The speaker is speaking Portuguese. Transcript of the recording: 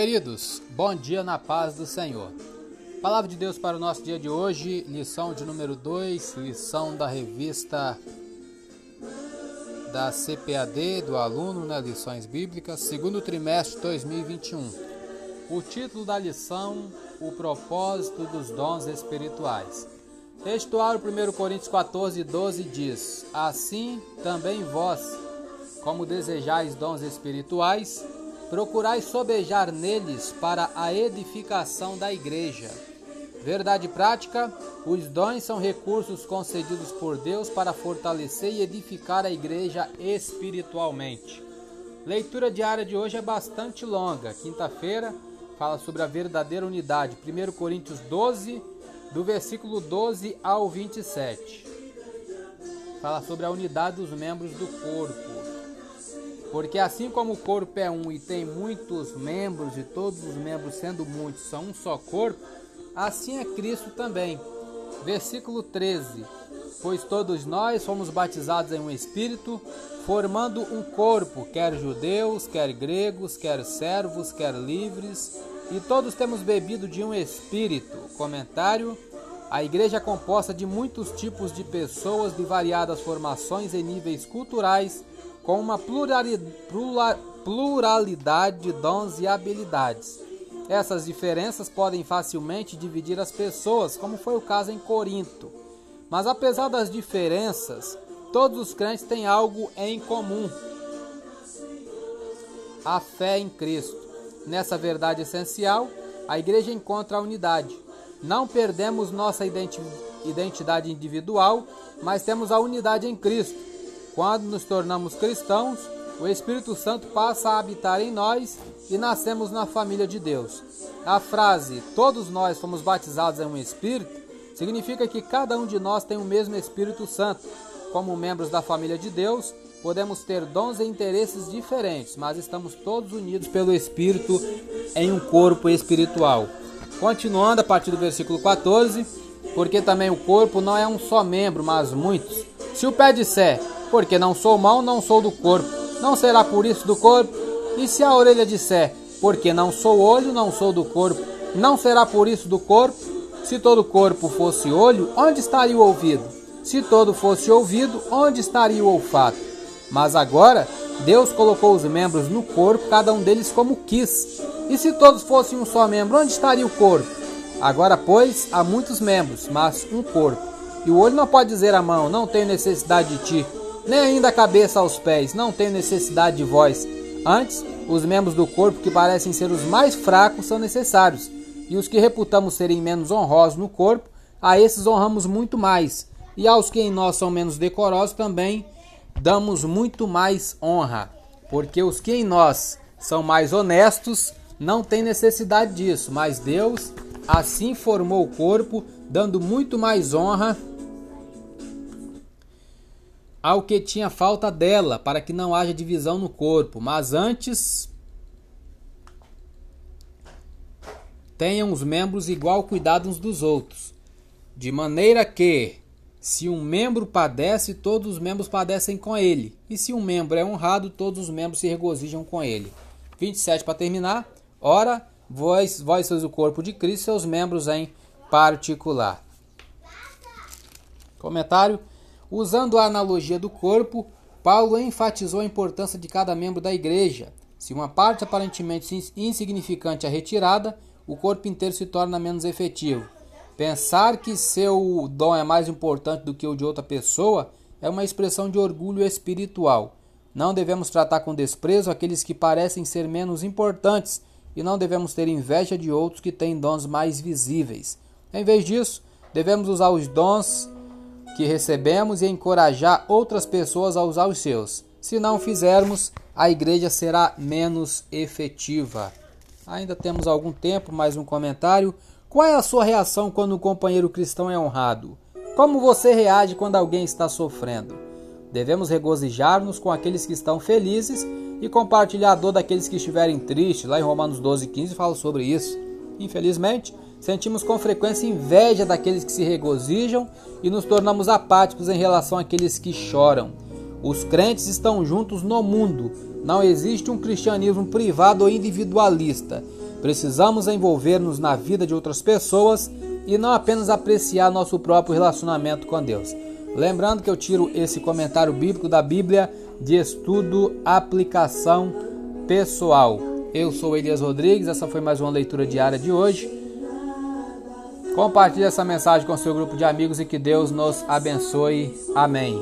Queridos, bom dia na paz do Senhor. Palavra de Deus para o nosso dia de hoje, lição de número 2, lição da revista da CPAD do aluno, né, lições bíblicas, segundo trimestre de 2021. O título da lição, o propósito dos dons espirituais. Textuário 1 Coríntios 14, 12 diz: Assim também vós, como desejais dons espirituais, procurai sobejar neles para a edificação da igreja. Verdade prática: os dons são recursos concedidos por Deus para fortalecer e edificar a igreja espiritualmente. Leitura diária de hoje é bastante longa. Quinta-feira fala sobre a verdadeira unidade. 1 Coríntios 12, do versículo 12 ao 27. Fala sobre a unidade dos membros do corpo. Porque assim como o corpo é um e tem muitos membros, e todos os membros, sendo muitos, são um só corpo, assim é Cristo também. Versículo 13: Pois todos nós fomos batizados em um espírito, formando um corpo, quer judeus, quer gregos, quer servos, quer livres, e todos temos bebido de um espírito. Comentário: A igreja é composta de muitos tipos de pessoas de variadas formações e níveis culturais com uma pluralidade de dons e habilidades. Essas diferenças podem facilmente dividir as pessoas, como foi o caso em Corinto. Mas apesar das diferenças, todos os crentes têm algo em comum: a fé em Cristo. Nessa verdade essencial, a igreja encontra a unidade. Não perdemos nossa identidade individual, mas temos a unidade em Cristo. Quando nos tornamos cristãos, o Espírito Santo passa a habitar em nós e nascemos na família de Deus. A frase todos nós fomos batizados em um Espírito significa que cada um de nós tem o mesmo Espírito Santo. Como membros da família de Deus, podemos ter dons e interesses diferentes, mas estamos todos unidos pelo Espírito em um corpo espiritual. Continuando a partir do versículo 14, porque também o corpo não é um só membro, mas muitos. Se o pé disser, porque não sou mão, não sou do corpo. Não será por isso do corpo? E se a orelha disser, porque não sou olho, não sou do corpo, não será por isso do corpo? Se todo o corpo fosse olho, onde estaria o ouvido? Se todo fosse ouvido, onde estaria o olfato? Mas agora, Deus colocou os membros no corpo, cada um deles como quis. E se todos fossem um só membro, onde estaria o corpo? Agora, pois, há muitos membros, mas um corpo. E o olho não pode dizer à mão: Não tenho necessidade de ti, nem ainda a cabeça aos pés, não tem necessidade de vós. Antes, os membros do corpo que parecem ser os mais fracos são necessários, e os que reputamos serem menos honrosos no corpo, a esses honramos muito mais, e aos que em nós são menos decorosos também damos muito mais honra, porque os que em nós são mais honestos não têm necessidade disso, mas Deus assim formou o corpo, dando muito mais honra ao que tinha falta dela, para que não haja divisão no corpo, mas antes tenham os membros igual cuidado uns dos outros, de maneira que, se um membro padece, todos os membros padecem com ele, e se um membro é honrado, todos os membros se regozijam com ele. 27 para terminar. Ora, vós, vós sois o corpo de Cristo, seus membros em particular. Comentário Usando a analogia do corpo, Paulo enfatizou a importância de cada membro da igreja. Se uma parte aparentemente insignificante é retirada, o corpo inteiro se torna menos efetivo. Pensar que seu dom é mais importante do que o de outra pessoa é uma expressão de orgulho espiritual. Não devemos tratar com desprezo aqueles que parecem ser menos importantes e não devemos ter inveja de outros que têm dons mais visíveis. Em vez disso, devemos usar os dons que recebemos e encorajar outras pessoas a usar os seus. Se não fizermos, a igreja será menos efetiva. Ainda temos algum tempo, mais um comentário. Qual é a sua reação quando um companheiro cristão é honrado? Como você reage quando alguém está sofrendo? Devemos regozijar-nos com aqueles que estão felizes e compartilhar a dor daqueles que estiverem tristes. Lá em Romanos 12, 15 fala sobre isso. Infelizmente, Sentimos com frequência inveja daqueles que se regozijam e nos tornamos apáticos em relação àqueles que choram. Os crentes estão juntos no mundo. Não existe um cristianismo privado ou individualista. Precisamos envolver-nos na vida de outras pessoas e não apenas apreciar nosso próprio relacionamento com Deus. Lembrando que eu tiro esse comentário bíblico da Bíblia de estudo aplicação pessoal. Eu sou Elias Rodrigues, essa foi mais uma leitura diária de hoje. Compartilhe essa mensagem com seu grupo de amigos e que Deus nos abençoe. Amém.